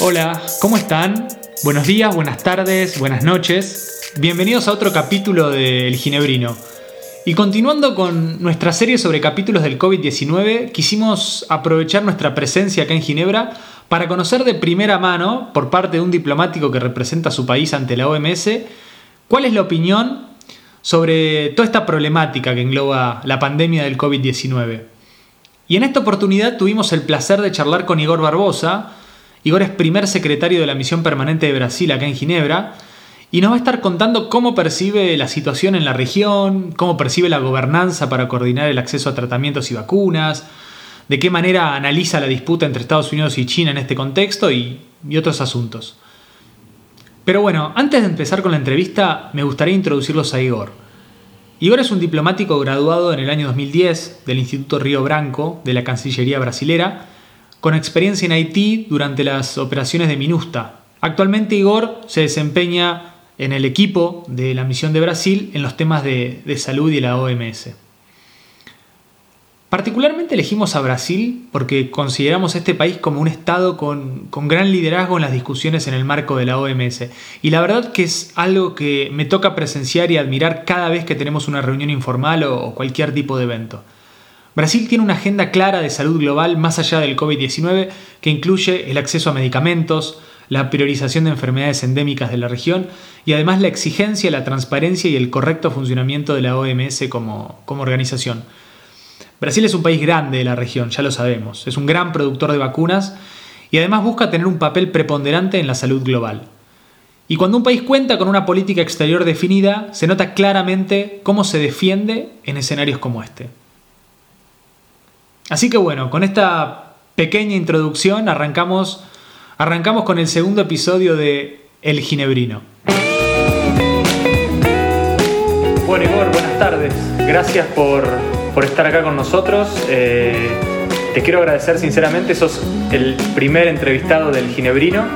Hola, ¿cómo están? Buenos días, buenas tardes, buenas noches. Bienvenidos a otro capítulo de El Ginebrino. Y continuando con nuestra serie sobre capítulos del COVID-19, quisimos aprovechar nuestra presencia acá en Ginebra para conocer de primera mano, por parte de un diplomático que representa a su país ante la OMS, cuál es la opinión sobre toda esta problemática que engloba la pandemia del COVID-19. Y en esta oportunidad tuvimos el placer de charlar con Igor Barbosa. Igor es primer secretario de la Misión Permanente de Brasil acá en Ginebra y nos va a estar contando cómo percibe la situación en la región, cómo percibe la gobernanza para coordinar el acceso a tratamientos y vacunas, de qué manera analiza la disputa entre Estados Unidos y China en este contexto y, otros asuntos. Pero bueno, antes de empezar con la entrevista, me gustaría introducirlos a Igor. Igor es un diplomático graduado en el año 2010 del Instituto Río Branco de la Cancillería Brasilera, con experiencia en Haití durante las operaciones de MINUSTA. Actualmente Igor se desempeña en el equipo de la misión de Brasil en los temas de, salud y la OMS. Particularmente elegimos a Brasil porque consideramos este país como un Estado con, con, gran liderazgo en las discusiones en el marco de la OMS. Y la verdad que es algo que me toca presenciar y admirar cada vez que tenemos una reunión informal o cualquier tipo de evento. Brasil tiene una agenda clara de salud global más allá del COVID-19 que incluye el acceso a medicamentos, la priorización de enfermedades endémicas de la región y además la exigencia, la transparencia y el correcto funcionamiento de la OMS como, como organización. Brasil es un país grande de la región, ya lo sabemos, es un gran productor de vacunas y además busca tener un papel preponderante en la salud global. Y cuando un país cuenta con una política exterior definida, se nota claramente cómo se defiende en escenarios como este. Así que bueno, con esta pequeña introducción arrancamos, arrancamos con el segundo episodio de El Ginebrino. Bueno Igor, buenas tardes. Gracias por, por estar acá con nosotros. Eh, te quiero agradecer sinceramente, sos el primer entrevistado del Ginebrino,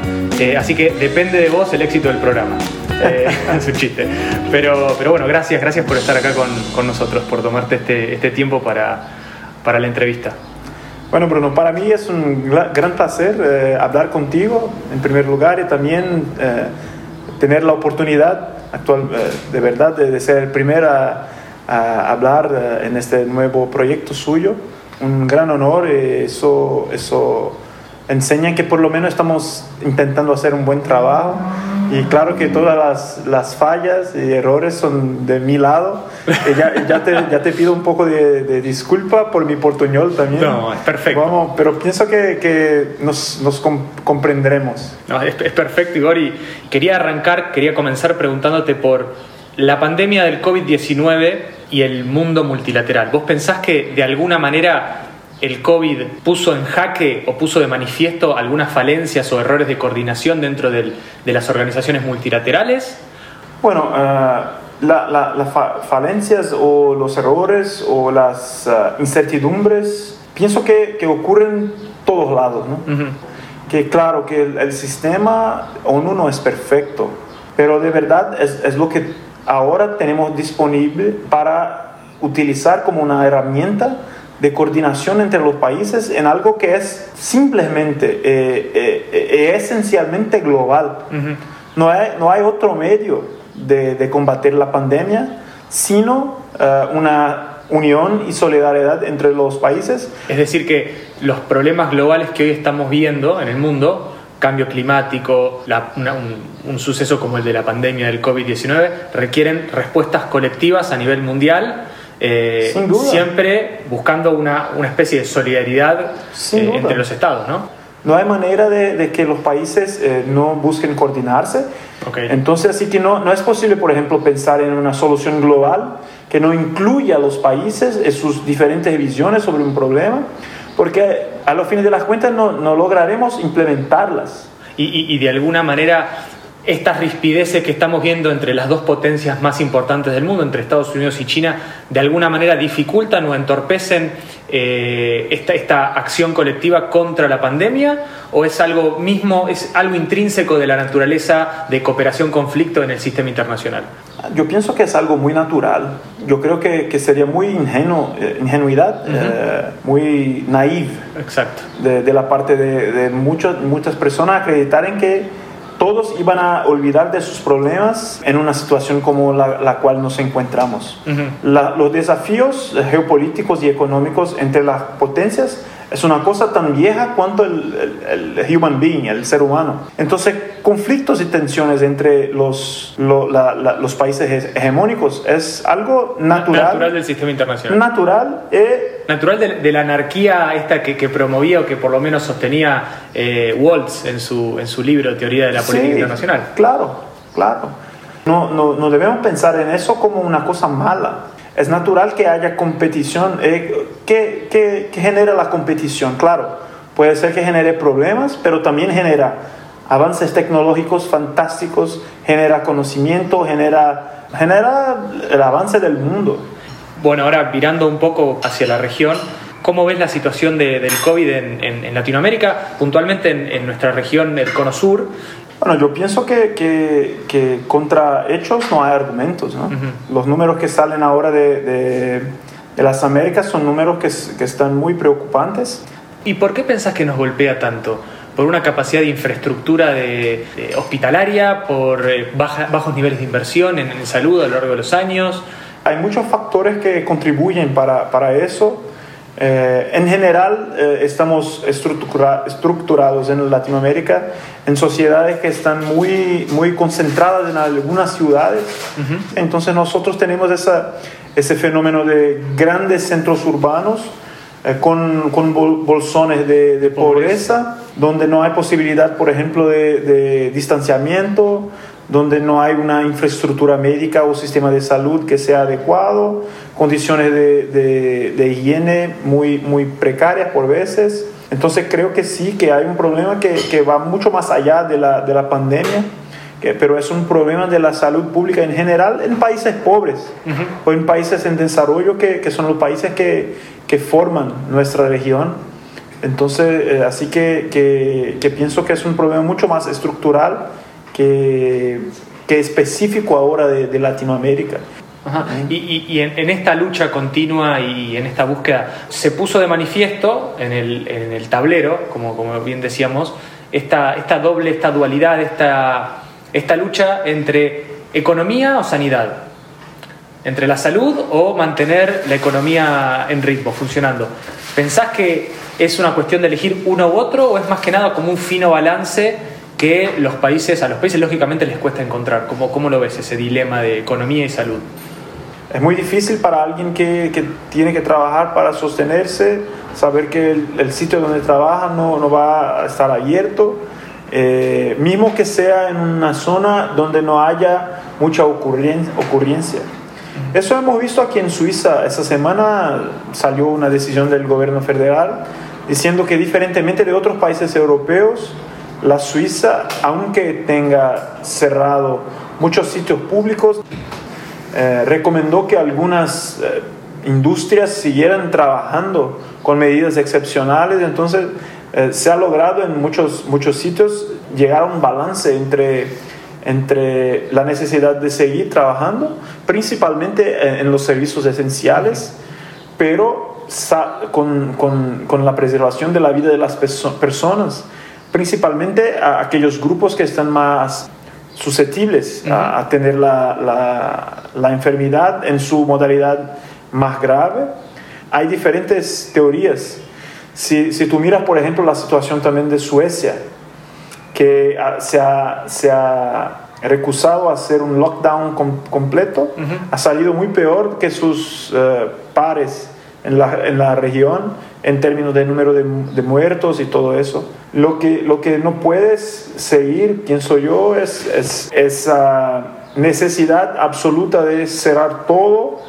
eh, así que depende de vos el éxito del programa. Eh, es un chiste. Pero, pero bueno, gracias, gracias por estar acá con, con nosotros, por tomarte este, este tiempo para, para, la entrevista. Bueno, Bruno, para mí es un gran placer eh, hablar contigo en primer lugar y también eh, tener la oportunidad actual, de verdad de, de, ser el primero a a hablar en este nuevo proyecto suyo. Un gran honor y eso, eso enseña que por lo menos estamos intentando hacer un buen trabajo. Y claro que todas las, las fallas y errores son de mi lado. Y ya, ya, te, ya te pido un poco de, de, disculpa por mi portuñol también. No, es perfecto. Vamos, pero pienso que, que nos, nos comprenderemos. No, es, es perfecto, Igor. Y quería arrancar, quería comenzar preguntándote por la pandemia del COVID-19 y el mundo multilateral. ¿Vos pensás que de alguna manera el COVID puso en jaque o puso de manifiesto algunas falencias o errores de coordinación dentro del, de las organizaciones multilaterales? Bueno, uh, las la, la fa falencias o los errores o las uh, incertidumbres pienso que, que, ocurren en todos lados. ¿no? Uh -huh. Que claro que el, el, sistema ONU no es perfecto, pero de verdad es, es lo que ahora tenemos disponible para utilizar como una herramienta de coordinación entre los países en algo que es simplemente, eh, eh, eh, esencialmente global. Uh -huh. no, hay, no hay otro medio de, de combatir la pandemia sino uh, una unión y solidaridad entre los países. Es decir, que los problemas globales que hoy estamos viendo en el mundo cambio climático, la, una, un, un, suceso como el de la pandemia del COVID-19, requieren respuestas colectivas a nivel mundial, eh, siempre buscando una, una, especie de solidaridad eh, entre los estados, ¿no? No hay manera de, de que los países eh, no busquen coordinarse. Okay. Entonces, así que no, no es posible, por ejemplo, pensar en una solución global que no incluya a los países en sus diferentes visiones sobre un problema porque a los fines de las cuentas no, no lograremos implementarlas. Y, y, y, de alguna manera estas rispideces que estamos viendo entre las dos potencias más importantes del mundo, entre Estados Unidos y China, de alguna manera dificultan o entorpecen eh, esta, esta, acción colectiva contra la pandemia? ¿O es algo mismo, es algo intrínseco de la naturaleza de cooperación-conflicto en el sistema internacional? Yo pienso que es algo muy natural. Yo creo que, que sería muy ingenuo, eh, ingenuidad, eh, muy naive Exacto. De, de la parte de, de muchas, muchas personas acreditar en que todos iban a olvidar de sus problemas en una situación como la, la cual nos encontramos. la, los desafíos geopolíticos y económicos entre las potencias es una cosa tan vieja cuanto el, el, human being, el ser humano. Entonces, conflictos y tensiones entre los, lo, la, la, los países hegemónicos es algo natural. Natural del sistema internacional. Natural. Eh, natural de, de, la anarquía esta que, que, promovía o que por lo menos sostenía eh, Waltz en su, en su libro Teoría de la Política sí, Internacional. Claro, claro. No, no, no debemos pensar en eso como una cosa mala es natural que haya competición. Eh, ¿qué, qué, qué, genera la competición? Claro, puede ser que genere problemas, pero también genera avances tecnológicos fantásticos, genera conocimiento, genera, genera el avance del mundo. Bueno, ahora mirando un poco hacia la región, ¿cómo ves la situación de, del COVID en, en, en, Latinoamérica, puntualmente en, en nuestra región, el Cono Sur? Bueno, yo pienso que, que, que, contra hechos no hay argumentos. ¿no? Uh -huh. Los números que salen ahora de, de, de las Américas son números que, que, están muy preocupantes. ¿Y por qué pensás que nos golpea tanto? ¿Por una capacidad de infraestructura de, de hospitalaria? ¿Por eh, baja, bajos niveles de inversión en, en, salud a lo largo de los años? Hay muchos factores que contribuyen para, para eso. Eh, en general, eh, estamos estructura, estructurados en Latinoamérica en sociedades que están muy, muy concentradas en algunas ciudades. Uh -huh. Entonces nosotros tenemos esa, ese fenómeno de grandes centros urbanos eh, con, con bol bolsones de, de pobreza, pobreza, donde no hay posibilidad, por ejemplo, de, de distanciamiento, donde no hay una infraestructura médica o sistema de salud que sea adecuado, condiciones de, de, de, higiene muy, muy precarias por veces. Entonces creo que sí, que hay un problema que, que va mucho más allá de la, de la pandemia, que, pero es un problema de la salud pública en general en países pobres uh -huh. o en países en desarrollo que, que son los países que, que forman nuestra región. Entonces, eh, así que, que, pienso que es un problema mucho más estructural que, que específico ahora de, de Latinoamérica. Ajá. Y, y, y en, en, esta lucha continua y en esta búsqueda se puso de manifiesto en el, en el tablero, como, como, bien decíamos, esta, esta doble, esta dualidad, esta, esta lucha entre economía o sanidad, entre la salud o mantener la economía en ritmo, funcionando. ¿Pensás que es una cuestión de elegir uno u otro o es más que nada como un fino balance que los países, a los países lógicamente les cuesta encontrar? ¿Cómo, cómo lo ves ese dilema de economía y salud? Es muy difícil para alguien que, que tiene que trabajar para sostenerse, saber que el, el sitio donde trabaja no, no, va a estar abierto, eh, mismo que sea en una zona donde no haya mucha ocurrencia. ocurrencia. Eso hemos visto aquí en Suiza. Esta semana salió una decisión del gobierno federal diciendo que diferentemente de otros países europeos, la Suiza, aunque tenga cerrado muchos sitios públicos, eh, recomendó que algunas eh, industrias siguieran trabajando con medidas excepcionales. Entonces, eh, se ha logrado en muchos, muchos sitios llegar a un balance entre, entre la necesidad de seguir trabajando, principalmente en los servicios esenciales, pero con, con, con la preservación de la vida de las perso personas, principalmente a aquellos grupos que están más susceptibles uh -huh. a, a, tener la, la, la, enfermedad en su modalidad más grave. Hay diferentes teorías. Si, si, tú miras, por ejemplo, la situación también de Suecia, que se ha, se ha recusado a hacer un lockdown com completo, uh -huh. ha salido muy peor que sus uh, pares en la, en la región en términos de número de, de, muertos y todo eso. Lo que, lo que no puedes seguir, pienso yo, es, es esa necesidad absoluta de cerrar todo,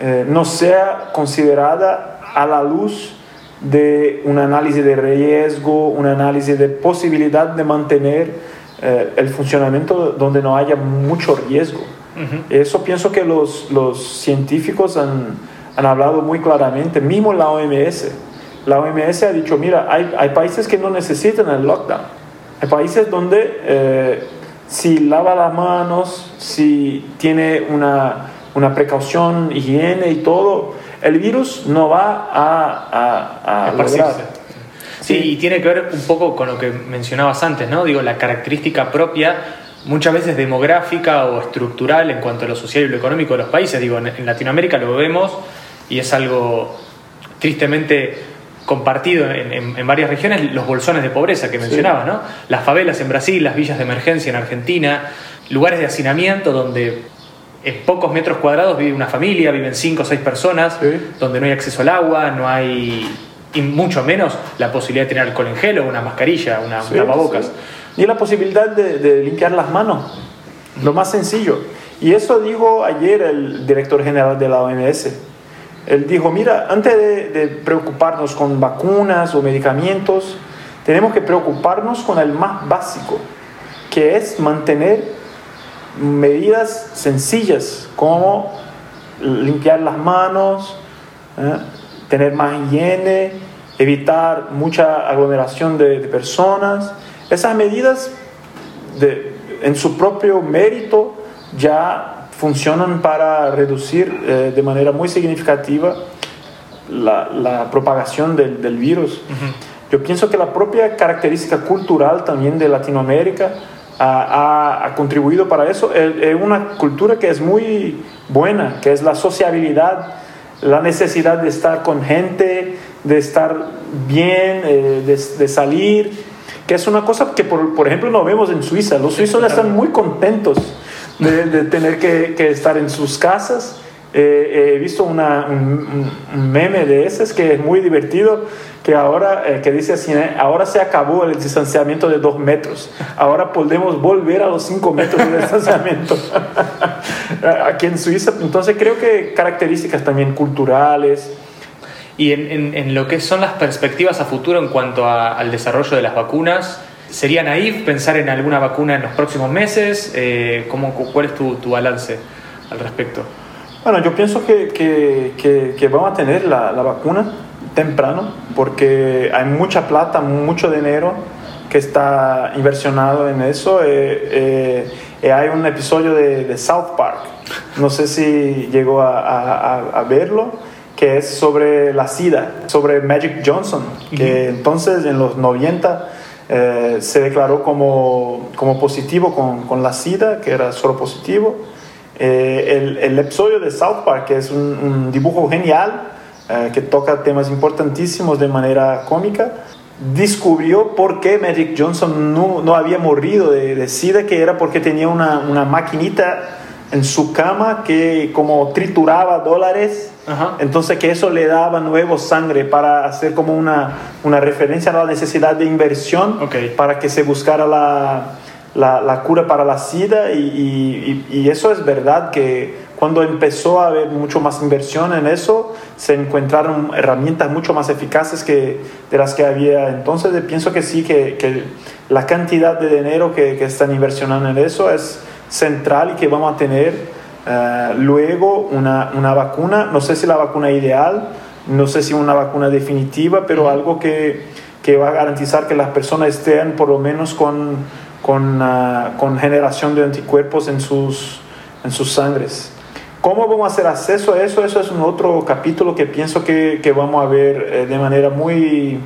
eh, no sea considerada a la luz de un análisis de riesgo, un análisis de posibilidad de mantener eh, el funcionamiento donde no haya mucho riesgo. Eso pienso que los, los científicos han, han, hablado muy claramente, mismo la OMS. La OMS ha dicho, mira, hay, hay países que no necesitan el lockdown. Hay países donde eh, si lava las manos, si tiene una, una, precaución, higiene y todo, el virus no va a, a, a Sí, y tiene que ver un poco con lo que mencionabas antes, ¿no? Digo, la característica propia, muchas veces demográfica o estructural en cuanto a lo social y lo económico de los países. Digo, en, Latinoamérica lo vemos y es algo tristemente compartido en, varias regiones, los bolsones de pobreza que mencionabas, ¿no? Las favelas en Brasil, las villas de emergencia en Argentina, lugares de hacinamiento donde en pocos metros cuadrados vive una familia, viven cinco o seis personas, donde no hay acceso al agua, no hay y mucho menos la posibilidad de tener alcohol en gel o una mascarilla, una, sí, tapabocas. Ni la posibilidad de, limpiar las manos, lo más sencillo. Y eso dijo ayer el director general de la OMS. Él dijo, mira, antes de, preocuparnos con vacunas o medicamentos, tenemos que preocuparnos con el más básico, que es mantener medidas sencillas como limpiar las manos, ¿eh? tener más higiene, evitar mucha aglomeración de, personas. Esas medidas en su propio mérito ya funcionan para reducir eh, de manera muy significativa la, propagación del, del virus. Yo pienso que la propia característica cultural también de Latinoamérica ha, ha, contribuido para eso. Es una cultura que es muy buena, que es la sociabilidad la necesidad de estar con gente, de estar bien, eh, de, salir, que es una cosa que, por, por, ejemplo, no vemos en Suiza. Los suizos están muy contentos de, tener que, que, estar en sus casas. Eh, he visto una, un, un, meme de ese que es muy divertido que ahora, eh, que dice así, ¿eh? ahora se acabó el distanciamiento de dos metros, ahora podemos volver a los cinco metros de distanciamiento aquí en Suiza. Entonces creo que características también culturales. Y en, en, lo que son las perspectivas a futuro en cuanto al desarrollo de las vacunas, ¿sería naif pensar en alguna vacuna en los próximos meses? Eh, ¿cómo, ¿Cuál es tu, tu, balance al respecto? Bueno, yo pienso que, que, que, que vamos a tener la, la vacuna temprano porque hay mucha plata, mucho dinero que está inversionado en eso. Eh, eh, hay un episodio de, South Park, no sé si llegó a, verlo, que es sobre la SIDA, sobre Magic Johnson, que entonces en los 90 se declaró como, como positivo con, con, la SIDA, que era solo positivo. El, el, episodio de South Park, que es un, un dibujo genial, eh, que toca temas importantísimos de manera cómica, descubrió por qué Magic Johnson no, no había morido de, de, SIDA, que era porque tenía una, una, maquinita en su cama que como trituraba dólares, entonces que eso le daba nuevo sangre para hacer como una, una referencia a la necesidad de inversión para que se buscara la, la, la, cura para la SIDA y, y, y eso es verdad que cuando empezó a haber mucho más inversión en eso, se encontraron herramientas mucho más eficaces que de las que había entonces. Pienso que sí, que, que la cantidad de dinero que, que, están inversionando en eso es central y que vamos a tener uh, luego una, una, vacuna, no sé si la vacuna ideal, no sé si una vacuna definitiva, pero algo que, que va a garantizar que las personas estén por lo menos con, con, uh, con generación de anticuerpos en sus, en sus sangres. ¿Cómo vamos a hacer acceso a eso? Eso es un otro capítulo que pienso que, que vamos a ver eh, de manera muy,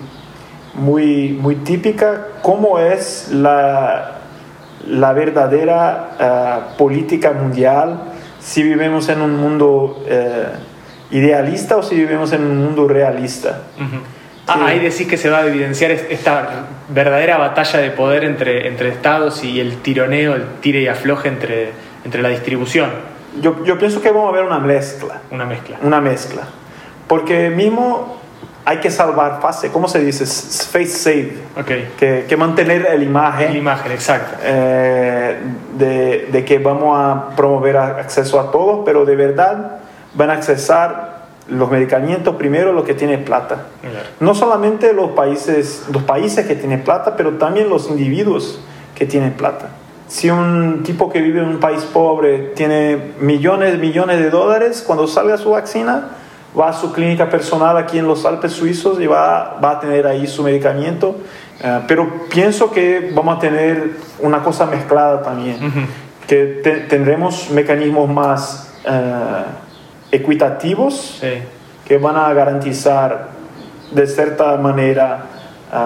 muy, muy típica, cómo es la, la verdadera uh, política mundial, si vivimos en un mundo uh, idealista o si vivimos en un mundo realista. Uh -huh. ah, ahí decís que se va a evidenciar esta verdadera batalla de poder entre, entre estados y el tironeo, el tire y afloje entre, entre la distribución yo, yo, pienso que vamos a ver una mezcla. Una mezcla. Una mezcla. Porque mismo hay que salvar fase, ¿cómo se dice? Face save. Okay. Que, que mantener la imagen. La imagen, exacto. Eh, de, de, que vamos a promover acceso a todos, pero de verdad van a accesar los medicamentos primero los que tienen plata. No solamente los países, los países que tienen plata, pero también los individuos que tienen plata. Si un tipo que vive en un país pobre tiene millones, millones de dólares, cuando salga su vacuna, va a su clínica personal aquí en los Alpes suizos y va, va a tener ahí su medicamento. Eh, pero pienso que vamos a tener una cosa mezclada también, que tendremos mecanismos más eh, equitativos que van a garantizar de cierta manera eh,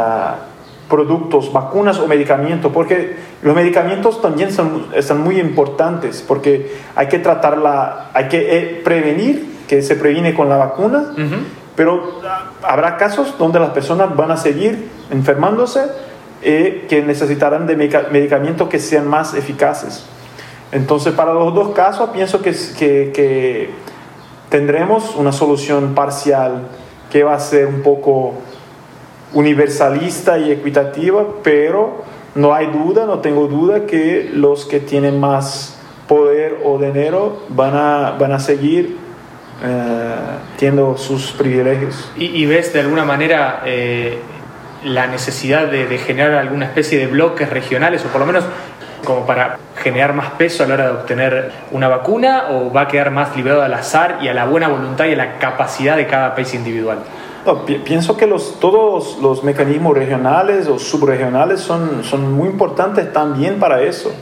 productos, vacunas o medicamentos, porque los medicamentos también son, son muy importantes, porque hay que tratarla, hay que prevenir que se previene con la vacuna, pero habrá casos donde las personas van a seguir enfermándose y que necesitarán de medicamentos que sean más eficaces. Entonces, para los dos casos, pienso que, que, que tendremos una solución parcial que va a ser un poco universalista y equitativa, pero no hay duda, no tengo duda que los que tienen más poder o dinero van a, van a seguir eh, tiendo sus privilegios. ¿Y, ves de alguna manera eh, la necesidad de, generar alguna especie de bloques regionales o por lo menos como para generar más peso a la hora de obtener una vacuna o va a quedar más liberado al azar y a la buena voluntad y a la capacidad de cada país individual? pienso que los, todos los mecanismos regionales o subregionales son, son muy importantes también para eso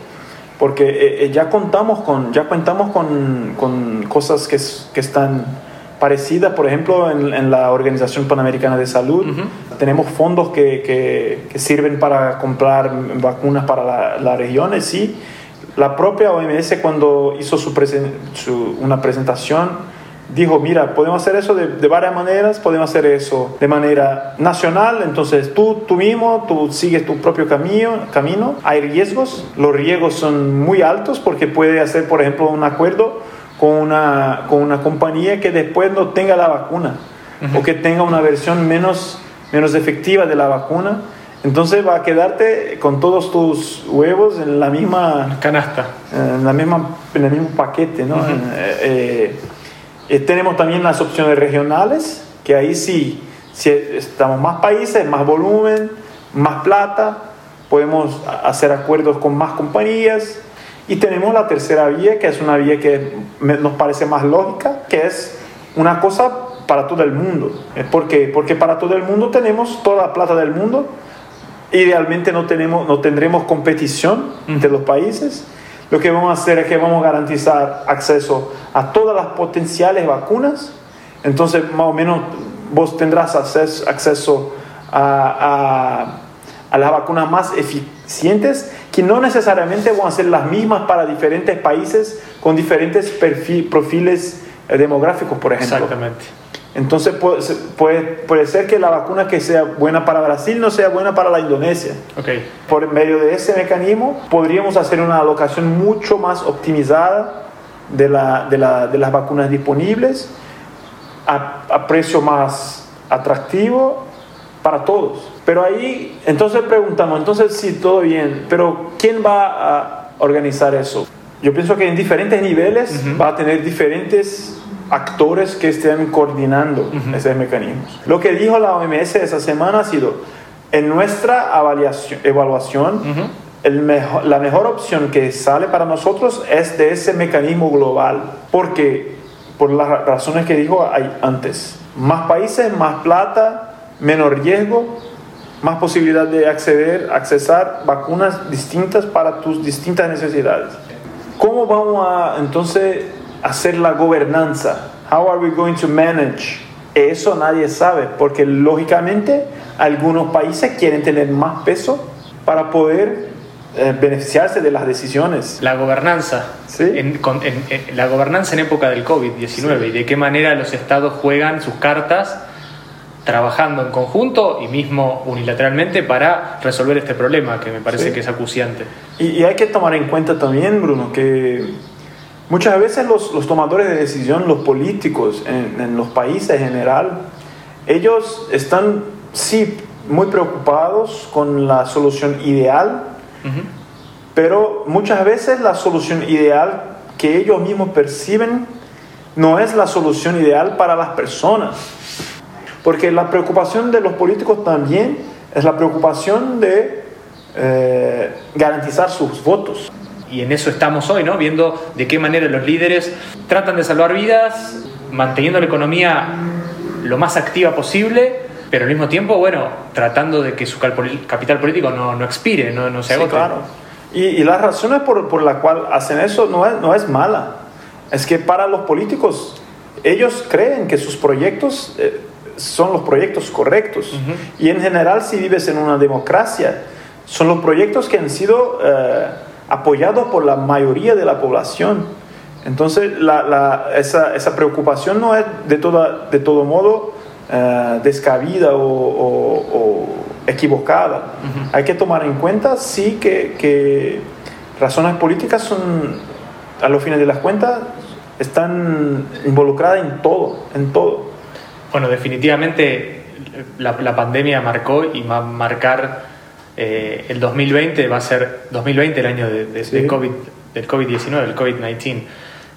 porque eh, eh, ya contamos con, ya contamos con, con cosas que, que, están parecidas, por ejemplo, en, en, la Organización Panamericana de Salud. Tenemos fondos que, que, que, sirven para comprar vacunas para las regiones, sí. La propia OMS cuando hizo su, su una presentación, dijo, mira, podemos hacer eso de, de, varias maneras, podemos hacer eso de manera nacional, entonces tú, tú mismo, tú sigues tu propio camino, camino, hay riesgos, los riesgos son muy altos porque puede hacer, por ejemplo, un acuerdo con una, con una compañía que después no tenga la vacuna o que tenga una versión menos, menos efectiva de la vacuna. Entonces va a quedarte con todos tus huevos en la misma canasta, en, la misma, en el mismo paquete, ¿no? Eh, tenemos también las opciones regionales, que ahí sí, si estamos más países, más volumen, más plata, podemos hacer acuerdos con más compañías. Y tenemos la tercera vía, que es una vía que nos parece más lógica, que es una cosa para todo el mundo. Eh, ¿Por qué? Porque para todo el mundo tenemos toda la plata del mundo. Idealmente no, tenemos, no tendremos competición entre los países lo que vamos a hacer es que vamos a garantizar acceso a todas las potenciales vacunas. Entonces, más o menos, vos tendrás acceso, a, las vacunas más eficientes, que no necesariamente van a ser las mismas para diferentes países con diferentes perfiles demográficos, por ejemplo. Exactamente. Entonces puede, puede, ser que la vacuna que sea buena para Brasil no sea buena para la Indonesia. Okay. Por medio de ese mecanismo podríamos hacer una alocación mucho más optimizada de, la, de, la, de las vacunas disponibles a, a, precio más atractivo para todos. Pero ahí, entonces preguntamos, entonces sí, todo bien, pero ¿quién va a organizar eso? Yo pienso que en diferentes niveles va a tener diferentes actores que estén coordinando esos mecanismos. Lo que dijo la OMS esa semana ha sido, en nuestra evaluación, el mejor, la mejor opción que sale para nosotros es de ese mecanismo global, porque por las razones que dijo antes, más países, más plata, menos riesgo, más posibilidad de acceder, accesar vacunas distintas para tus distintas necesidades. ¿Cómo vamos a entonces hacer la gobernanza. How are we going to manage? Eso nadie sabe, porque lógicamente algunos países quieren tener más peso para poder eh, beneficiarse de las decisiones. La gobernanza. ¿Sí? En, la gobernanza en época del COVID-19 y de qué manera los estados juegan sus cartas trabajando en conjunto y mismo unilateralmente para resolver este problema que me parece que es acuciante. Y, y, hay que tomar en cuenta también, Bruno, que Muchas veces los, los tomadores de decisión, los políticos en, en, los países en general, ellos están, sí, muy preocupados con la solución ideal, pero muchas veces la solución ideal que ellos mismos perciben no es la solución ideal para las personas. Porque la preocupación de los políticos también es la preocupación de... Eh, garantizar sus votos. Y en eso estamos hoy, ¿no? Viendo de qué manera los líderes tratan de salvar vidas, manteniendo la economía lo más activa posible, pero al mismo tiempo, bueno, tratando de que su capital político no, no expire, no, no se agote. Sí, claro. Y, y las razones por, por las cuales hacen eso no es, no es mala. Es que para los políticos, ellos creen que sus proyectos eh, son los proyectos correctos. Y en general, si vives en una democracia, son los proyectos que han sido eh, apoyados por la mayoría de la población. Entonces, la, la, esa, esa, preocupación no es de, toda, de todo modo eh, descabida o, o, equivocada. Hay que tomar en cuenta, sí, que, que razones políticas son, a los fines de las cuentas, están involucradas en todo, en todo. Bueno, definitivamente la, la pandemia marcó y va a marcar eh, el 2020, va a ser 2020 el año de, de, sí. de COVID, del COVID-19, el COVID-19.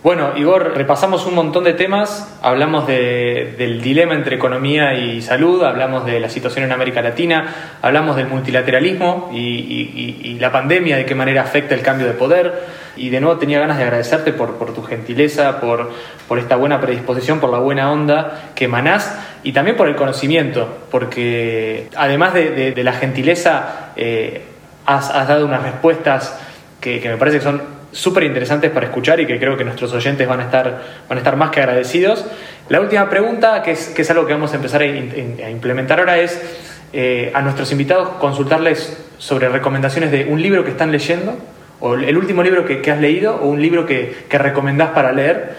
Bueno, Igor, repasamos un montón de temas, hablamos de, del dilema entre economía y salud, hablamos de la situación en América Latina, hablamos del multilateralismo y, la pandemia, de qué manera afecta el cambio de poder. Y de nuevo tenía ganas de agradecerte por, tu gentileza, por, esta buena predisposición, por la buena onda que emanás y también por el conocimiento, porque además de, la gentileza, eh, has, has, dado unas respuestas que, que me parece que son súper interesantes para escuchar y que creo que nuestros oyentes van a estar, van a estar más que agradecidos. La última pregunta, que es, que es algo que vamos a empezar a, implementar ahora, es eh, a nuestros invitados consultarles sobre recomendaciones de un libro que están leyendo, o el último libro que, que has leído, o un libro que, que recomendás para leer,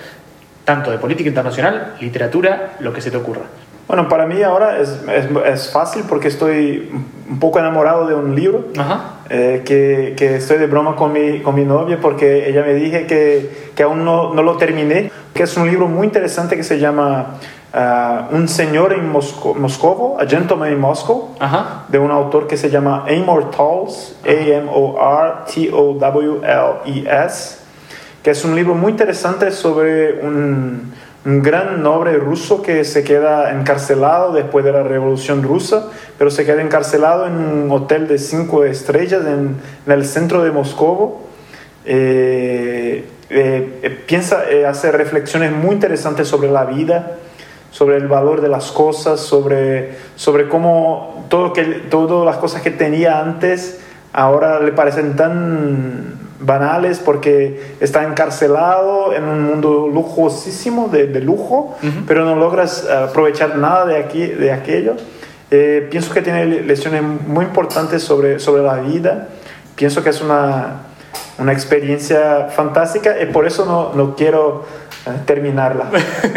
tanto de política internacional, literatura, lo que se te ocurra. Bueno, para mí ahora es, es, es, fácil porque estoy un poco enamorado de un libro eh, que, que, estoy de broma con mi, con mi novia porque ella me dije que, que aún no, no, lo terminé, que es un libro muy interesante que se llama uh, Un señor en Mosco Moscovo, A Gentleman in Moscow, Ajá. de un autor que se llama Amor A-M-O-R-T-O-W-L-E-S, que es un libro muy interesante sobre un un gran noble ruso que se queda encarcelado después de la revolución rusa, pero se queda encarcelado en un hotel de cinco estrellas en, en el centro de Moscú. Eh, eh, eh, piensa eh, hacer reflexiones muy interesantes sobre la vida, sobre el valor de las cosas, sobre, sobre cómo todo que, todas las cosas que tenía antes ahora le parecen tan banales porque está encarcelado en un mundo lujosísimo, de, de lujo, uh -huh. pero no logras aprovechar nada de, aquí, de aquello. Eh, pienso que tiene lecciones muy importantes sobre, sobre la vida. Pienso que es una, una experiencia fantástica y por eso no, no quiero eh, terminarla.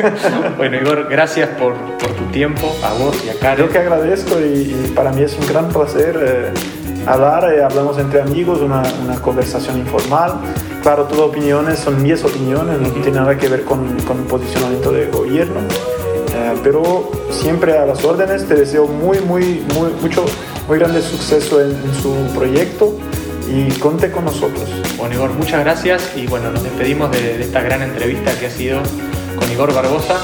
bueno, Igor, gracias por, por, tu tiempo, a vos y a Karen. Yo que agradezco y, y para mí es un gran placer. Eh, hablar, eh, hablamos entre amigos, una, una, conversación informal. Claro, todas opiniones son mis opiniones, no tiene nada que ver con, con el posicionamiento del gobierno. Eh, pero siempre a las órdenes, te deseo muy, muy, muy, mucho, muy grande suceso en, en su proyecto y conte con nosotros. Bueno, Igor, muchas gracias y bueno, nos despedimos de, de esta gran entrevista que ha sido con Igor Barbosa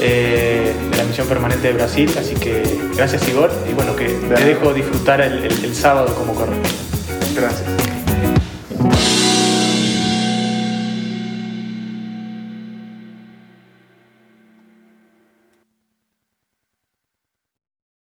eh, de la misión permanente de Brasil. Así que gracias Igor y bueno, que gracias. te dejo disfrutar el, el, el sábado como corresponde. Gracias.